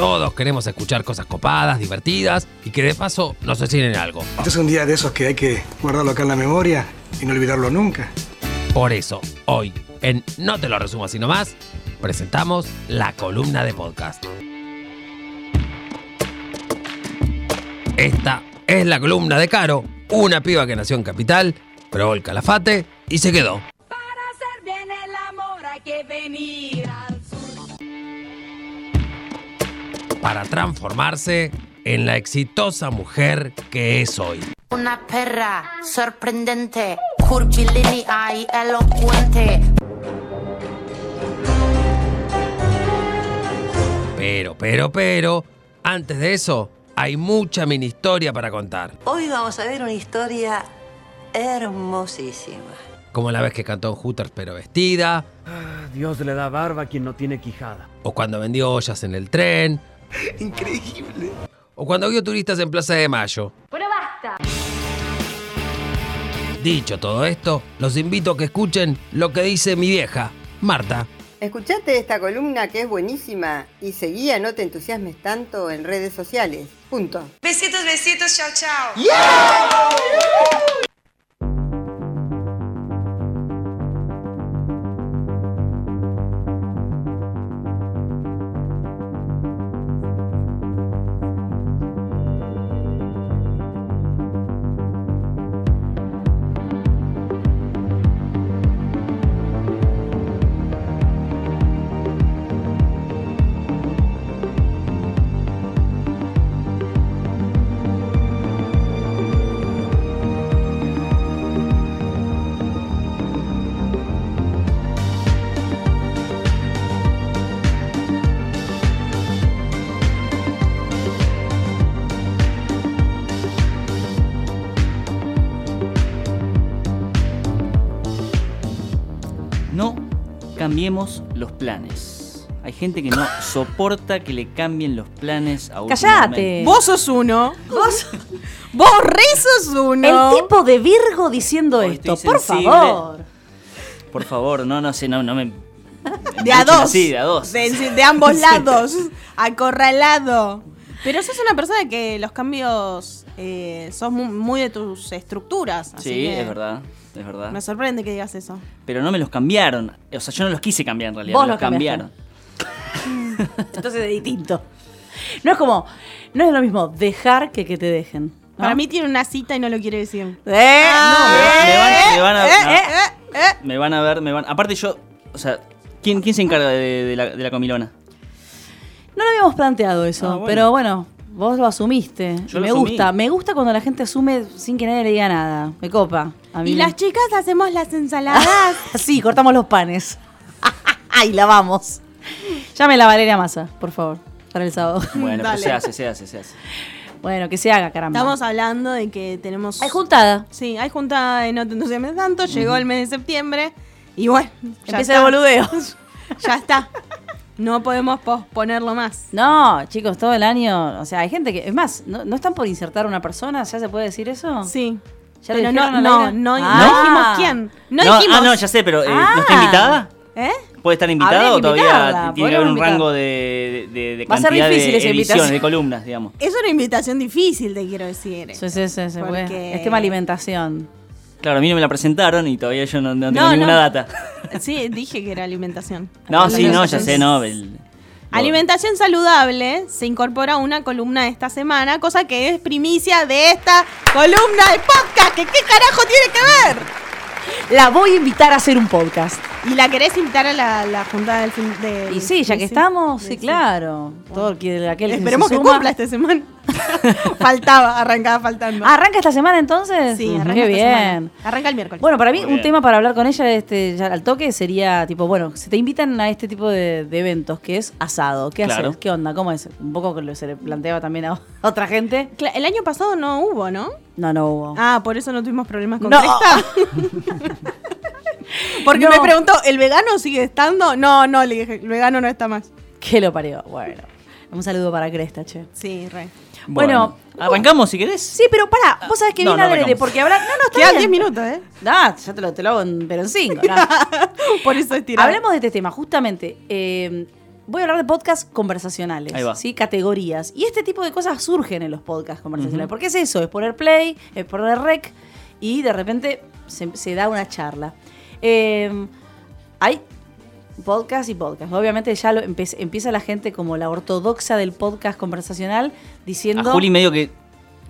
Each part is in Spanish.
todos queremos escuchar cosas copadas, divertidas y que de paso nos enseñen algo. Este es un día de esos que hay que guardarlo acá en la memoria y no olvidarlo nunca. Por eso, hoy, en No te lo resumo así nomás, presentamos la columna de podcast. Esta es la columna de Caro, una piba que nació en Capital, probó el calafate y se quedó. Para hacer bien el amor hay que venir para transformarse en la exitosa mujer que es hoy. Una perra sorprendente, curvilínea y elocuente. Pero, pero, pero, antes de eso, hay mucha mini historia para contar. Hoy vamos a ver una historia hermosísima. Como la vez que cantó en Hooters pero vestida, Dios le da barba a quien no tiene quijada. o cuando vendió ollas en el tren, Increíble. o cuando vio turistas en Plaza de Mayo. Pero basta. Dicho todo esto, los invito a que escuchen lo que dice mi vieja, Marta. Escuchate esta columna que es buenísima y seguía, no te entusiasmes tanto en redes sociales. Punto. Besitos, besitos, chao, chao. No cambiemos los planes. Hay gente que no soporta que le cambien los planes a último ¡Cállate! Vos sos uno. Vos, vos re sos uno. El tipo de Virgo diciendo Hoy esto, por sensible. favor. Por favor, no, no sé, no, no me. De a dos. así, de a dos. De, de ambos lados. Acorralado. Pero sos una persona que los cambios eh, sos mu- muy, de tus estructuras. Así Sí, que es verdad, es verdad. Me sorprende que digas eso. Pero no me los cambiaron. O sea, yo no los quise cambiar en realidad. Vos me los los cambiaron. Entonces es distinto. No es como, no es lo mismo dejar que que te dejen. ¿no? Para mí tiene una cita y no lo quiere decir. ¡Eh! Me van, a, no, me van a ver, me van. Aparte yo, o sea, ¿quién, quién se encarga de, de la, de la comilona? No lo habíamos planteado eso, Ah, bueno. pero bueno, vos lo asumiste. Yo Y lo me asumí. gusta, me gusta cuando la gente asume sin que nadie le diga nada. Me copa. A mí Y me- las chicas hacemos las ensaladas. sí, cortamos los panes. y lavamos. Llame a la Valeria Massa, por favor, para el sábado. Bueno, pero Dale. se hace, se hace, se hace. Bueno, que se haga, caramba. Estamos hablando de que tenemos. Hay juntada. Sí, hay juntada de No te entusiasmes tanto. Llegó el mes de septiembre. Y bueno, ya Empieza está. el boludeo. Ya está. No podemos posponerlo más. No, chicos, todo el año. O sea, hay gente que. Es más, ¿no, no están por insertar una persona? ¿Ya se puede decir eso? Sí. ¿Ya Pero no, no, aire? no, Ah. no dijimos quién. No, No, dijimos. ah, no, ya sé, pero eh, Ah. ¿no está invitada? ¿Eh? ¿Puede estar invitada o todavía tiene que haber un rango de, de, de Va a ser difícil de esa ediciones, invitación. de columnas, digamos? Es una invitación difícil, te quiero decir. Sí, sí, sí. Porque- Es tema alimentación. Claro, a mí no me la presentaron y todavía yo no, no tengo No, ninguna no. data. Sí, dije que era alimentación. No, sí, no, ya sé, no. el- Alimentación saludable se incorpora a una columna de esta semana, cosa que es primicia de esta columna de podcast. ¿Que ¿Qué carajo tiene que ver? La voy a invitar a hacer un podcast. ¿Y la querés invitar a la, la juntada del fin de Y sí, ya que estamos, sí, sí. claro. Todo el que, aquel que Esperemos se que suma. cumpla esta semana. Faltaba, arrancaba faltando. ¿Arranca esta semana entonces? sí, arranca Qué esta bien. semana. Arranca el miércoles. Bueno, para mí un tema para hablar con ella este, ya al toque sería tipo, bueno, si te invitan a este tipo de, de eventos, que es asado, ¿qué Claro. haces? ¿Qué onda? ¿Cómo es? Un poco que lo- se le planteaba también a otra gente. El año pasado no hubo, ¿no? No, no hubo. Ah, por eso no tuvimos problemas con No. Porque No. me preguntó, ¿el vegano sigue estando? No, no, le dije, el vegano no está más. ¿Qué lo parió? Bueno, un saludo para Cresta, che. Sí, re. Bueno, arrancamos si querés. Sí, pero pará, vos sabés que No, viene no porque habrá... No, no, está Quedan bien. 10 minutos, ¿eh? Ah, ya te lo, te lo hago en, pero en cinco. no. Por eso estirado. Hablemos de este tema, justamente. eh, voy a hablar de podcasts conversacionales, Ahí va. ¿sí? Categorías. Y este tipo de cosas surgen en los podcasts conversacionales. Ujú. Porque es eso, es poner play, es poner rec y de repente se, se da una charla. Eh, hay podcast y podcast. Obviamente ya lo empieza la gente como la ortodoxa del podcast conversacional diciendo... A Juli medio que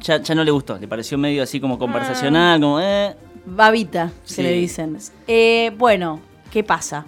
ya, ya no le gustó, le pareció medio así como conversacional, como, eh. Babita, se Sí. le dicen. Eh, bueno, ¿qué pasa?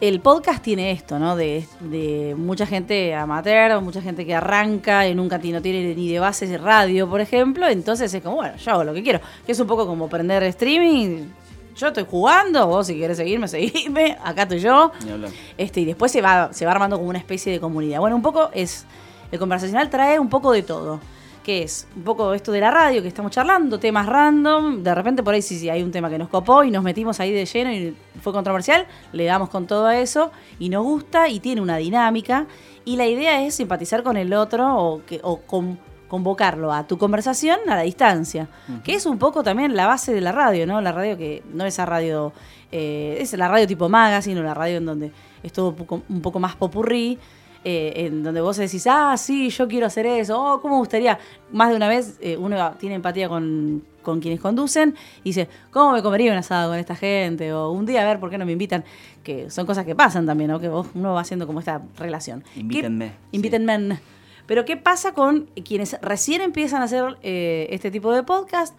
El podcast tiene esto, ¿no? De, de mucha gente amateur, mucha gente que arranca y nunca no tiene ni de base de radio, por ejemplo. Entonces es como, bueno, yo hago lo que quiero. Que es un poco como prender streaming. Yo estoy jugando, vos si querés seguirme, seguime. Acá estoy yo. Hablar. Este, y después se va, se va armando como una especie de comunidad. Bueno, un poco es. El conversacional trae un poco de todo. Que es un poco esto de la radio que estamos charlando, temas random. De repente por ahí sí, sí hay un tema que nos copó y nos metimos ahí de lleno y fue controversial. Le damos con todo eso y nos gusta y tiene una dinámica. Y la idea es simpatizar con el otro o, que, o con- convocarlo a tu conversación a la distancia. Que es un poco también la base de la radio, ¿no? La radio que no es esa radio, eh, es la radio tipo magazine o la radio en donde es todo un poco, un poco más popurrí. Eh, en donde vos decís, ah, sí, yo quiero hacer eso, oh, ¿cómo me gustaría? Más de una vez eh, uno tiene empatía con, con quienes conducen y dice, ¿cómo me comería un asado con esta gente? O un día a ver por qué no me invitan, que son cosas que pasan también, ¿no? Que vos, uno va haciendo como esta relación. ¿Qué- Invítenme. Invítenme. Pero ¿qué pasa con quienes recién empiezan a hacer eh, este tipo de podcast?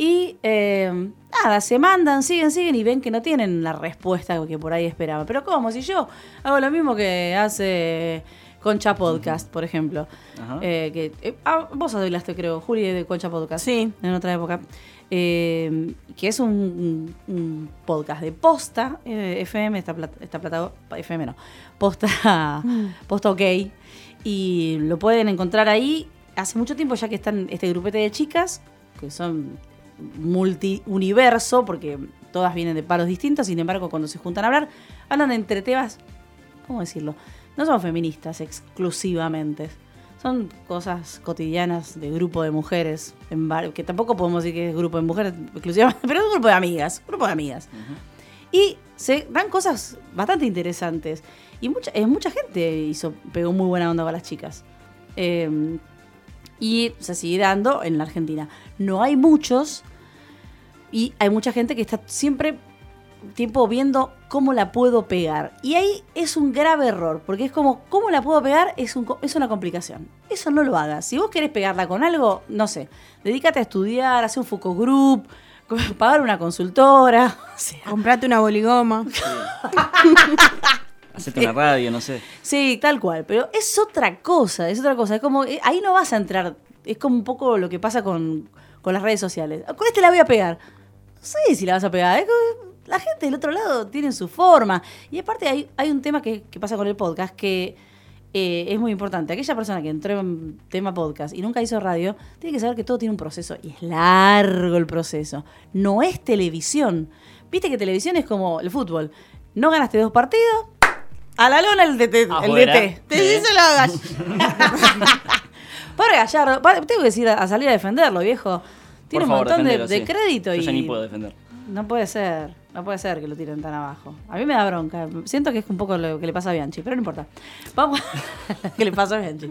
Y eh, nada, se mandan, siguen, siguen y ven que no tienen la respuesta que por ahí esperaban. Pero ¿cómo? Si yo hago lo mismo que hace Concha Podcast, por ejemplo. Ajá. Eh, que, eh, ah, vos hablaste, creo, Juli, de Concha Podcast. Sí. En otra época. Eh, que es un, un podcast de posta eh, FM, esta, plata, esta plata, FM no, posta, posta ok. Y lo pueden encontrar ahí. Hace mucho tiempo ya que están este grupete de chicas, que son multi-universo, porque todas vienen de palos distintos, sin embargo, cuando se juntan a hablar, hablan entre temas, ¿cómo decirlo? No son feministas exclusivamente. Son cosas cotidianas de grupo de mujeres, en bar- que tampoco podemos decir que es grupo de mujeres exclusivamente, pero es un grupo de amigas, grupo de amigas. Y se dan cosas bastante interesantes. Y mucha, eh, mucha gente hizo, pegó muy buena onda con las chicas. Eh, y se sigue dando en la Argentina. No hay muchos. Y hay mucha gente que está siempre tiempo viendo cómo la puedo pegar. Y ahí es un grave error, porque es como, ¿cómo la puedo pegar? Es, un, co- es una complicación. Eso no lo hagas. Si vos querés pegarla con algo, no sé, dedícate a estudiar, hacer un focus group, pagar una consultora. o sea, Comprate una boligoma. Hacete una radio, no sé. Sí, tal cual, pero es otra cosa, es otra cosa. Es como, eh, ahí no vas a entrar, es como un poco lo que pasa con, con las redes sociales. Con este la voy a pegar. No sé si la vas a pegar, es como- la gente del otro lado tiene su forma. Y aparte hay, hay un tema que, que pasa con el podcast que eh, es muy importante. Aquella persona que entró en tema podcast y nunca hizo radio, tiene que saber que todo tiene un proceso y es largo el proceso. No es televisión. Viste que televisión es como el fútbol. No ganaste dos partidos, a la lona el DT. El. DT. Te dice lo hagas. Para Gallardo, tengo que decir a, salir a defenderlo, viejo. Tiene Por un favor, montón de, defendelo, de sí. crédito Yo y ya ni puedo defender. no puede ser, no puede ser que lo tiren tan abajo. A mí me da bronca. Siento que es un poco lo que le pasa a Bianchi, pero no importa. Vamos que le pasó a Bianchi.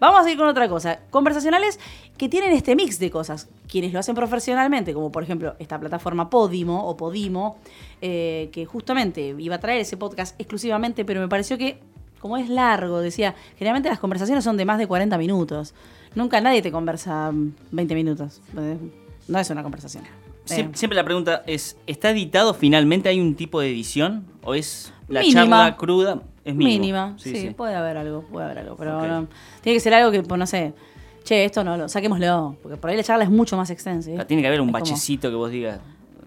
Vamos a seguir con otra cosa. Conversacionales que tienen este mix de cosas. Quienes lo hacen profesionalmente, como por ejemplo esta plataforma Podimo o Podimo, eh, que justamente iba a traer ese podcast exclusivamente, pero me pareció que como es largo, decía, generalmente las conversaciones son de más de 40 minutos. Nunca nadie te conversa mm, 20 minutos. Eh, No es una conversación. Siem- Siempre la pregunta es, ¿está editado finalmente? ¿Hay un tipo de edición? ¿O es la Mínima. charla cruda? Es mínimo. Mínima, sí, sí. puede haber algo, puede haber algo, pero Ok. no- tiene que ser algo que, pues, no sé, che, esto no, lo, saquémoslo, porque por ahí la charla es mucho más extensa. tiene que haber un Es como- bachecito que vos digas,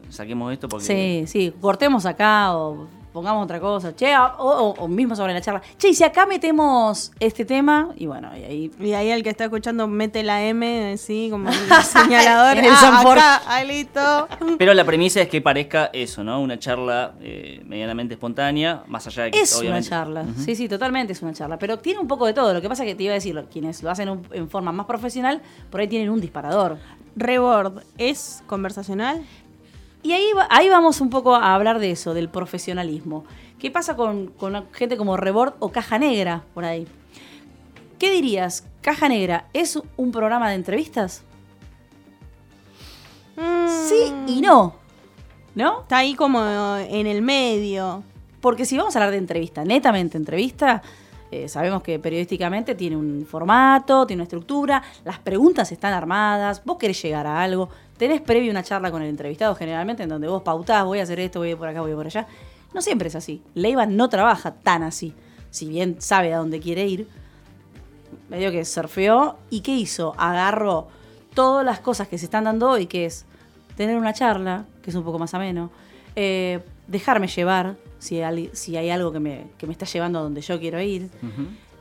saquemos esto porque... Sí, sí, cortemos acá o pongamos otra cosa, che, o, o- o mismo sobre la charla, che, y si acá metemos este tema, y bueno, y ahí... Y ahí el que está escuchando mete la M, sí, como el señalador. En el ah, acá, ahí listo. Pero la premisa es que parezca eso, ¿no? Una charla eh, medianamente espontánea, más allá de que Es obviamente... una charla, sí, sí, totalmente es una charla, pero tiene un poco de todo. Lo que pasa es que te iba a decir, quienes lo hacen un- en forma más profesional, por ahí tienen un disparador. Rebord, ¿es conversacional? Y ahí, ahí vamos un poco a hablar de eso, del profesionalismo. ¿Qué pasa con, con gente como Rebord o Caja Negra por ahí? ¿Qué dirías? ¿Caja Negra es un programa de entrevistas? Sí y no. ¿No? Está ahí como en el medio. Porque si vamos a hablar de entrevista, netamente entrevista, eh, sabemos que periodísticamente tiene un formato, tiene una estructura, las preguntas están armadas, vos querés llegar a algo, tenés previo una charla con el entrevistado generalmente en donde vos pautás, voy a hacer esto, voy a ir por acá, voy a ir por allá. No siempre es así. Leiva no trabaja tan así. Si bien sabe a dónde quiere ir, medio que surfeó y ¿qué hizo? Agarró todas las cosas que se están dando hoy, que es tener una charla, que es un poco más ameno, eh, dejarme llevar si hay, si hay algo que me, que me está llevando a donde yo quiero ir.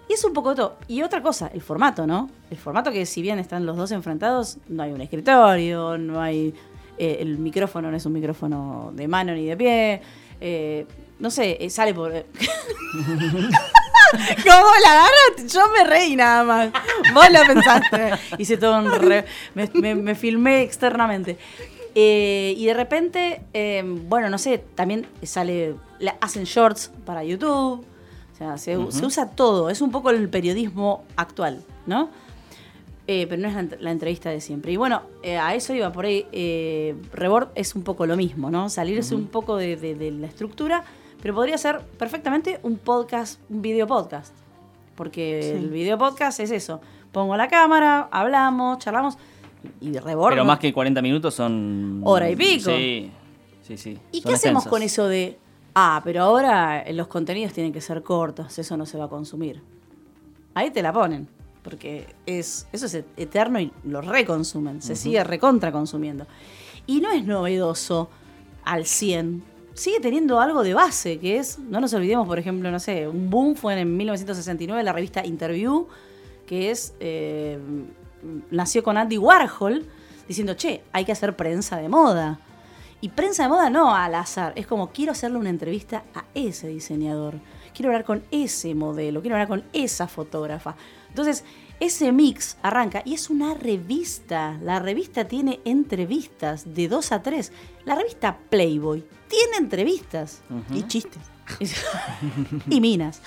Y es un poco todo. Y otra cosa, el formato, ¿no? El formato que si bien están los dos enfrentados, no hay un escritorio, no hay... eh, el micrófono no es un micrófono de mano ni de pie. eh, no sé, eh, sale por... ¿Cómo la agarras? Yo me reí nada más. Vos lo pensaste. Hice todo un re- me, me- me filmé externamente. Eh, y de repente, eh, bueno, no sé, también sale, la- hacen shorts para YouTube. O sea, se, usa todo. Es un poco el periodismo actual, ¿no? Eh, pero no es la, ent- la entrevista de siempre. Y bueno, eh, a eso iba por ahí. Rebord es un poco lo mismo, ¿no? Salirse un poco de, de- de la estructura, pero podría ser perfectamente un podcast, un video podcast. Porque Sí. el video podcast es eso. Pongo la cámara, hablamos, charlamos y de Rebord. Pero más que 40 minutos son... Hora y pico. Sí, sí, sí. ¿Y Son qué hacemos extensas. con eso de, ah, pero ahora los contenidos tienen que ser cortos, eso no se va a consumir? Ahí te la ponen, porque es, eso es eterno y lo reconsumen, se sigue recontra consumiendo. Y no es novedoso al 100, sigue teniendo algo de base, que es, no nos olvidemos, por ejemplo, no sé, un boom fue en 1969 la revista Interview, que es, eh, nació con Andy Warhol, diciendo, che, hay que hacer prensa de moda. Y prensa de moda no al azar, es como quiero hacerle una entrevista a ese diseñador, quiero hablar con ese modelo, quiero hablar con esa fotógrafa. Entonces, ese mix arranca y es una revista. La revista tiene entrevistas de 2 a 3. La revista Playboy tiene entrevistas. Y chistes. y minas.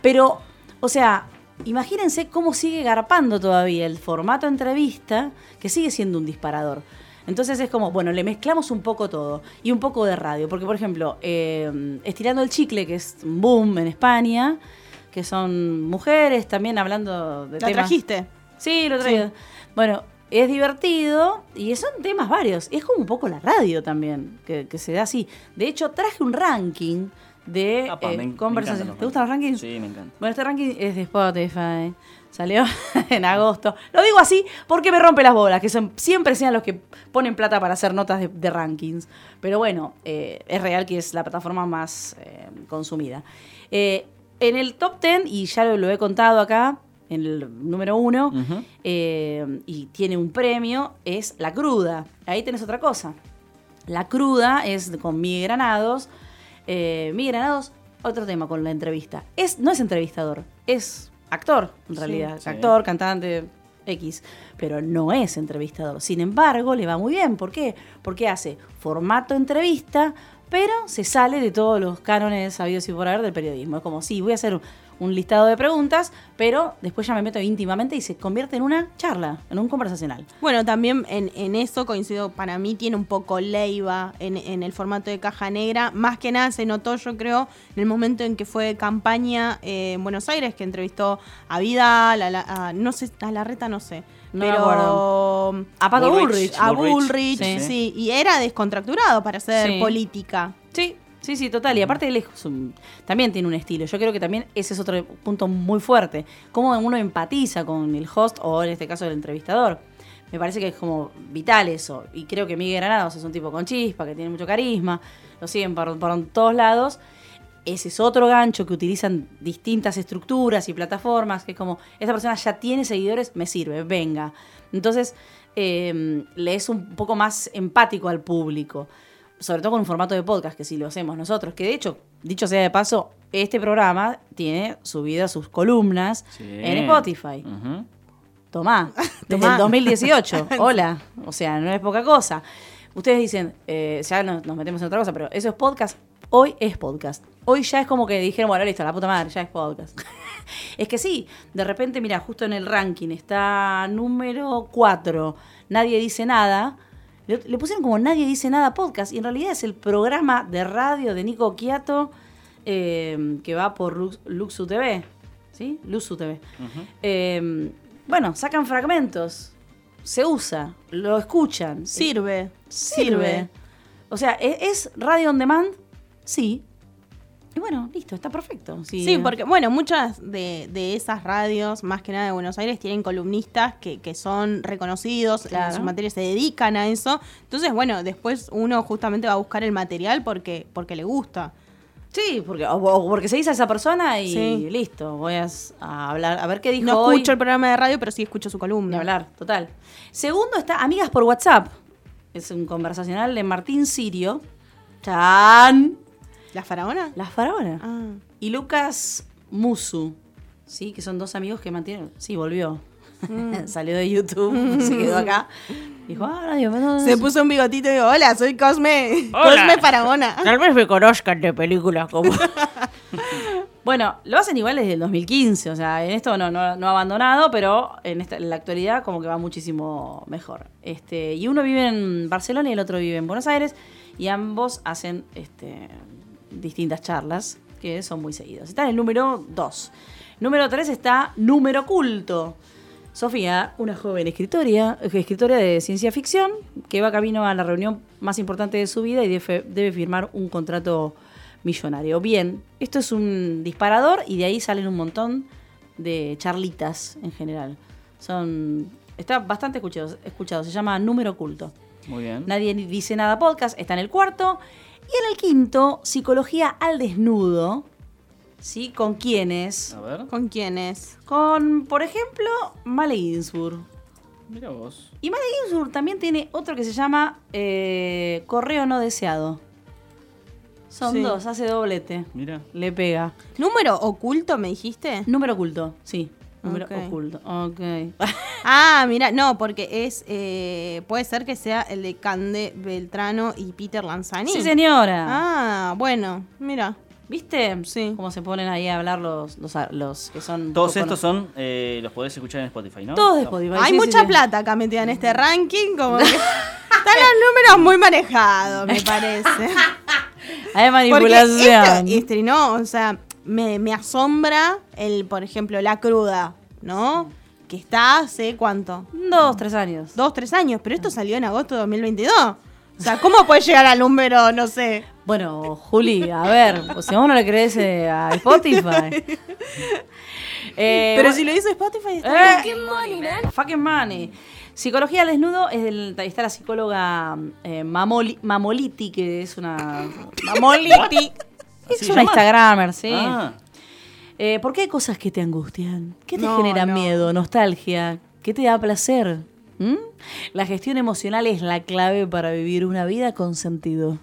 Pero, o sea, imagínense cómo sigue garpando todavía el formato entrevista, que sigue siendo un disparador. Entonces es como, bueno, le mezclamos un poco todo y un poco de radio. Porque, por ejemplo, eh, Estirando el Chicle, que es un boom en España, que son mujeres también hablando de ¿La temas. trajiste? Sí, lo. Sí. Bueno, es divertido y son temas varios. Es como un poco la radio también, que, que se da así. De hecho, traje un ranking de Apa, eh, me en- me conversaciones. ¿Te gustan los rankings? Sí, me encanta. Bueno, este ranking es de Spotify. Salió en agosto. Lo digo así porque me rompe las bolas, que son, siempre sean los que ponen plata para hacer notas de, de rankings. Pero bueno, eh, es real que es la plataforma más eh, consumida. Eh, en el top 10, y ya lo, lo he contado acá, en el número uno, eh, y tiene un premio, es La Cruda. Ahí tenés otra cosa. La Cruda es con Miguel Granados. Eh, Miguel Granados, otro tema con la entrevista. Es, no es entrevistador, es actor, en realidad. Sí. Actor, cantante, X. Pero no es entrevistador. Sin embargo, le va muy bien. ¿Por qué? Porque hace formato entrevista, pero se sale de todos los cánones sabidos y por haber del periodismo. Es como, sí, voy a hacer un- listado de preguntas, pero después ya me meto íntimamente y se convierte en una charla, en un conversacional. Bueno, también en, en eso coincido, para mí tiene un poco Leiva en, en el formato de caja negra. Más que nada se notó, yo creo, en el momento en que fue campaña eh, en Buenos Aires, que entrevistó a Vidal, a, la, a- no sé, a Larreta no sé. No me pero acuerdo. A Pato Bullrich. A Bullrich, Bullrich, sí. sí. Y era descontracturado para hacer Sí. política. Sí, sí, sí, total. Y aparte él es también tiene un estilo. Yo creo que también ese es otro punto muy fuerte. Cómo uno empatiza con el host o en este caso el entrevistador. Me parece que es como vital eso. Y creo que Miguel Granados es un tipo con chispa, que tiene mucho carisma. Lo siguen por, por todos lados. Ese es otro gancho que utilizan distintas estructuras y plataformas, que es como, esta persona ya tiene seguidores, me sirve, venga. Entonces, eh, le es un poco más empático al público sobre todo con un formato de podcast, que si lo hacemos nosotros, que de hecho, dicho sea de paso, este programa tiene subidas sus columnas Sí. en Spotify. Ujú. Tomá, desde Tomá. el 2018. Hola. O sea, no es poca cosa. Ustedes dicen, eh, ya nos, nos metemos en otra cosa, pero eso es podcast. Hoy es podcast. Hoy ya es como que dijeron, bueno, listo, la puta madre, ya es podcast. es que sí, de repente, mira, justo en el ranking está número 4, nadie dice nada. Le, le pusieron como Nadie dice nada podcast y en realidad es el programa de radio de Nico Quiato eh, que va por Lux- Luxu TV. ¿Sí? Luxu TV. Eh, bueno, sacan fragmentos, se usa, lo escuchan. Sirve. Sirve. O sea, ¿e- ¿es radio on demand? Sí. Y bueno, listo, está perfecto. Sí, Sí, porque, bueno, muchas de, de esas radios, más que nada de Buenos Aires, tienen columnistas que, que son reconocidos, Claro. en sus materias se dedican a eso. Entonces, bueno, después uno justamente va a buscar el material porque, porque le gusta. Sí, porque, o, o porque se dice a esa persona y Sí. listo, voy a, hablar, a ver qué dijo No hoy. escucho el programa de radio, pero sí escucho su columna. hablar, total. Segundo está Amigas por WhatsApp. Es un conversacional de Martín Sirio. Chan. ¿La faraona? La faraona. Ah. Y Lucas Musu. Sí, que son dos amigos que mantienen. Sí, volvió. Salió de YouTube, se quedó acá. Dijo, ah, radio, no, no, Se no, puso un bigotito y dijo, hola, soy Cosme. Hola. Cosme Faraona. Tal vez me conozcan de películas como. bueno, lo hacen igual desde el 2015, o sea, en esto no, no, no ha abandonado, pero en, esta, en la actualidad como que va muchísimo mejor. Este, y uno vive en Barcelona y el otro vive en Buenos Aires, y ambos hacen este, distintas charlas que son muy seguidos. Está en el número 2. Número 3 está Número Culto. Sofía, una joven escritora, escritora de ciencia ficción, que va camino a la reunión más importante de su vida y debe, firmar un contrato millonario. Bien, esto es un disparador y de ahí salen un montón de charlitas en general. Son está bastante escuchado, escuchado se llama Número Oculto. Muy bien. Nadie dice nada podcast, está en el cuarto. Y en el quinto, Psicología al desnudo. ¿Sí? ¿Con quiénes? A ver. ¿Con quiénes? Con, por ejemplo, Male Ginsburg. Mira vos. Y Male Ginsburg también tiene otro que se llama eh, Correo no deseado. Son Sí. dos, hace doblete. Mira. Le pega. ¿Número oculto me dijiste? Número oculto, sí. Número Ok. oculto. Ok. Ah, mira, no, porque es. eh, puede ser que sea el de Cande Beltrano y Peter Lanzani. sí, señora. Ah, bueno, mira. ¿Viste? Sí. Cómo se ponen ahí a hablar los, los, los que son. Todos estos son, eh, los podés escuchar en Spotify, ¿no? Todos de Spotify. Hay sí, mucha sí. plata acá metida en este ranking, como que están los números muy manejados, me parece. Hay Porque manipulación. esto, este, no, o sea, me, me asombra el, por ejemplo, la cruda, ¿no? Que está hace cuánto? Dos, tres años. Dos, tres años, pero esto salió en agosto de 2022. O sea, ¿cómo puede llegar al número, no sé? Bueno, Juli, a ver, pues, si a vos no le crees eh, a Spotify. Eh, Pero bueno, si lo hizo Spotify, está eh, bien. Fucking money. Psicología al desnudo, es del, está la psicóloga eh, Mamoli- Mamoliti, que es una. Mamoliti. ¿Así es una? Instagramer, sí. Ah, Eh, ¿Por qué hay cosas que te angustian? ¿Qué te No, genera no. miedo, nostalgia? ¿Qué te da placer? ¿Mm? La gestión emocional es la clave para vivir una vida con sentido.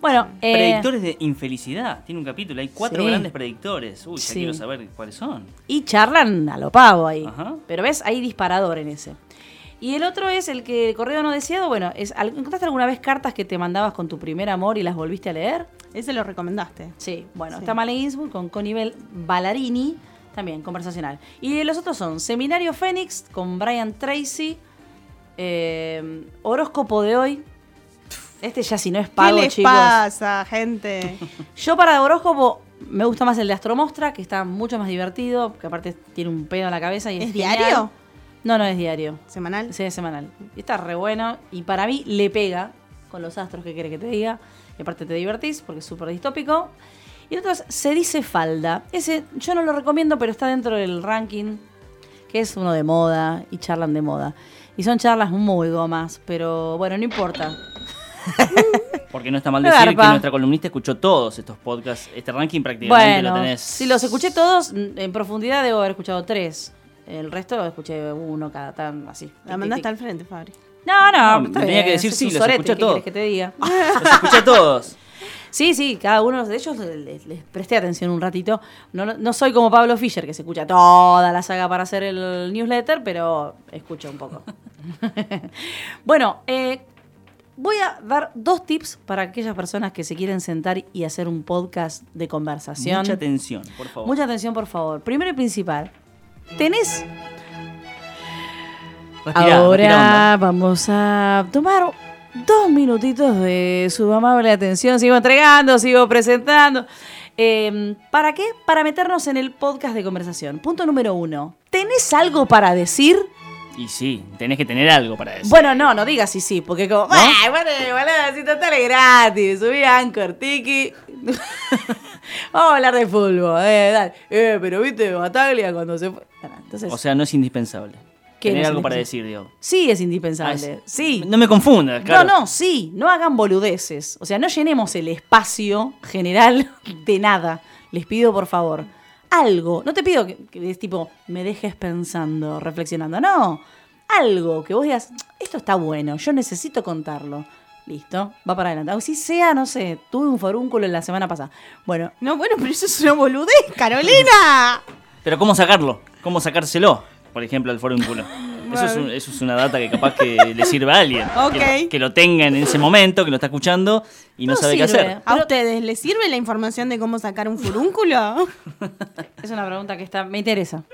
bueno, eh, predictores de infelicidad. Tiene un capítulo, hay cuatro Sí. grandes predictores. Uy, ya Sí. quiero saber cuáles son. y charlan a lo pavo ahí. Ajá. Pero ves, hay disparador en ese. Y el otro es el que el correo no deseado. Bueno, es, ¿al- ¿encontraste alguna vez cartas que te mandabas con tu primer amor y las volviste a leer? Ese lo recomendaste. Sí, bueno, Sí. está Male Ginsburg con Connie Ballarini, también conversacional. Y los otros son Seminario Fénix con Brian Tracy, eh, Horóscopo de hoy. Este ya si no es pago, ¿Qué les chicos. pasa, gente? Yo para horóscopo me gusta más el de Astromostra, que está mucho más divertido, que aparte tiene un pedo en la cabeza y es, ¿Es diario? No, no es diario. ¿Semanal? Sí, es semanal. Y está re bueno y para mí le pega con los astros que quiere que te diga. Y aparte te divertís porque es súper distópico. Y el otro es Se dice falda. Ese yo no lo recomiendo, pero está dentro del ranking, que es uno de moda y charlan de moda. Y son charlas muy gomas, pero bueno, no importa. Porque no está mal decir garpa. que nuestra columnista escuchó todos estos podcasts. Este ranking prácticamente lo Bueno, tenés. si los escuché todos, en profundidad debo haber escuchado tres. El resto escuché uno cada tan así. La mandaste al frente, Fabri. No, no, No, tenía bien, que decir sí, los sorete, escuché ¿qué todos. que te diga? Los escuché todos. Sí, sí, cada uno de ellos les, les presté atención un ratito. No, no- no soy como Pablo Fischer, que se escucha toda la saga para hacer el newsletter, pero escucho un poco. bueno, eh, voy a dar dos tips para aquellas personas que se quieren sentar y hacer un podcast de conversación. Mucha atención, por favor. Mucha atención, por favor. Primero y principal, tenés Respirá, Ahora respirá onda. vamos a tomar dos minutitos de su amable atención. Sigo entregando, sigo presentando. Eh, ¿Para qué? Para meternos en el podcast de conversación. Punto número uno. ¿Tenés algo para decir? Y sí, tenés que tener algo para decir. Bueno, no, no digas sí, sí, porque como, "Ay, bueno, si total es gratis, subí a Anchor, Tiki. Vamos a hablar de fútbol, eh, dale. Eh, pero viste Bataglia cuando se fue. Entonces, o sea, no es indispensable. ¿Qué Tener no algo para decir, digo. sí es indispensable. Ah, sí. No me confundas, claro. No, no, sí, no hagan boludeces. O sea, no llenemos el espacio general de nada. Les pido, por favor, algo. No te pido que, que es tipo, me dejes pensando, reflexionando. No, algo que vos digas, esto está bueno, yo necesito contarlo. Listo, va para adelante. Si sea, no sé, tuve un forúnculo la semana pasada. Bueno, No, bueno, pero eso es una boludez, Carolina. Pero ¿cómo sacarlo? ¿Cómo sacárselo? Por ejemplo, al forúnculo. Eso es, un- eso es una data que capaz que le sirve a alguien. Ok. Que, lo, que lo tenga en ese momento, que lo está escuchando y no, No sabe qué hacer. ¿A ustedes les sirve la información de cómo sacar un furúnculo? Es una pregunta que está, me interesa.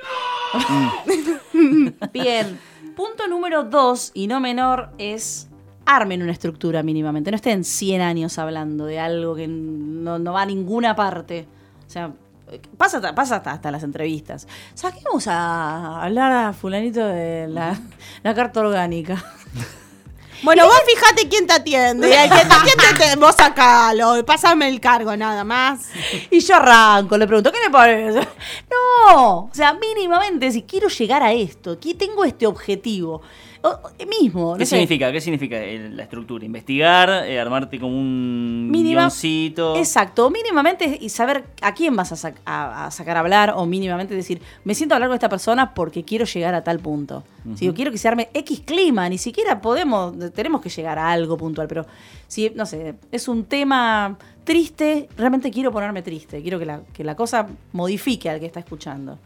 Bien. Punto número dos, y no menor, es armen una estructura mínimamente. No estén 100 años hablando de algo que no, no va a ninguna parte. O sea, pasa, hasta- pasa hasta, hasta las entrevistas. Saquemos a hablar a fulanito de la, la carta orgánica. Bueno, vos fijate quién te atiende. Que te vos sacalo. Pásame el cargo, nada más. Y yo arranco, le pregunto, ¿qué le parece? No, o sea, mínimamente, si quiero llegar a esto, que tengo este objetivo, o- o- mismo, no ¿Qué sé, significa? ¿Qué significa el- la estructura? Investigar, eh, armarte como un Mínima- guioncito. Exacto, mínimamente y saber a quién vas a, sac- a- a sacar a hablar o mínimamente decir, me siento a hablar con esta persona porque quiero llegar a tal punto. Si yo quiero que se arme X clima, ni siquiera podemos, tenemos que llegar a algo puntual, pero si, no sé, es un tema triste, realmente quiero ponerme triste, quiero que la, que la cosa modifique al que está escuchando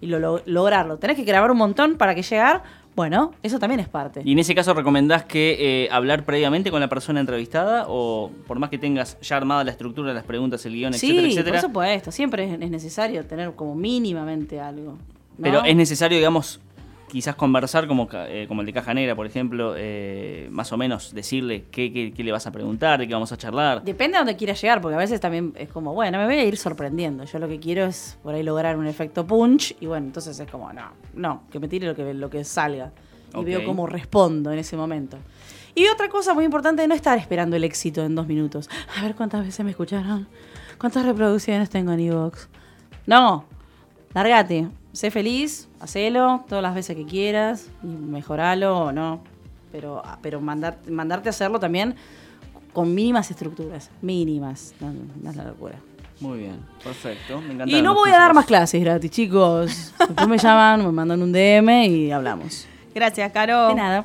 y lo, lo- lograrlo. Tenés que grabar un montón para que llegar, bueno, eso también es parte. Y en ese caso recomendás que eh, hablar previamente con la persona entrevistada o por más que tengas ya armada la estructura, las preguntas, el guion, Sí, etcétera, etcétera. por supuesto, siempre es, es necesario tener como mínimamente algo. ¿no? Pero es necesario, digamos, quizás conversar como, eh, como el de Caja Negra, por ejemplo, eh, más o menos decirle qué, qué- qué le vas a preguntar, de qué vamos a charlar. Depende a dónde quieras llegar, porque a veces también es como, bueno, me voy a ir sorprendiendo. Yo lo que quiero es por ahí lograr un efecto punch, y bueno, entonces es como, no, no, que me tire lo que, lo que salga. Y veo cómo respondo en ese momento. Y otra cosa muy importante, no estar esperando el éxito en dos minutos. A ver cuántas veces me escucharon, cuántas reproducciones tengo en Evox. No, largate, sé feliz, hacelo todas las veces que quieras, y mejoralo o no. Pero, pero mandar- mandarte a hacerlo también con mínimas estructuras, mínimas, no, no es la locura. Muy bien, perfecto. Me Y encantaron no voy a dar más clases gratis, chicos. Después me llaman, me mandan un DM y hablamos. Gracias, Caro. De nada.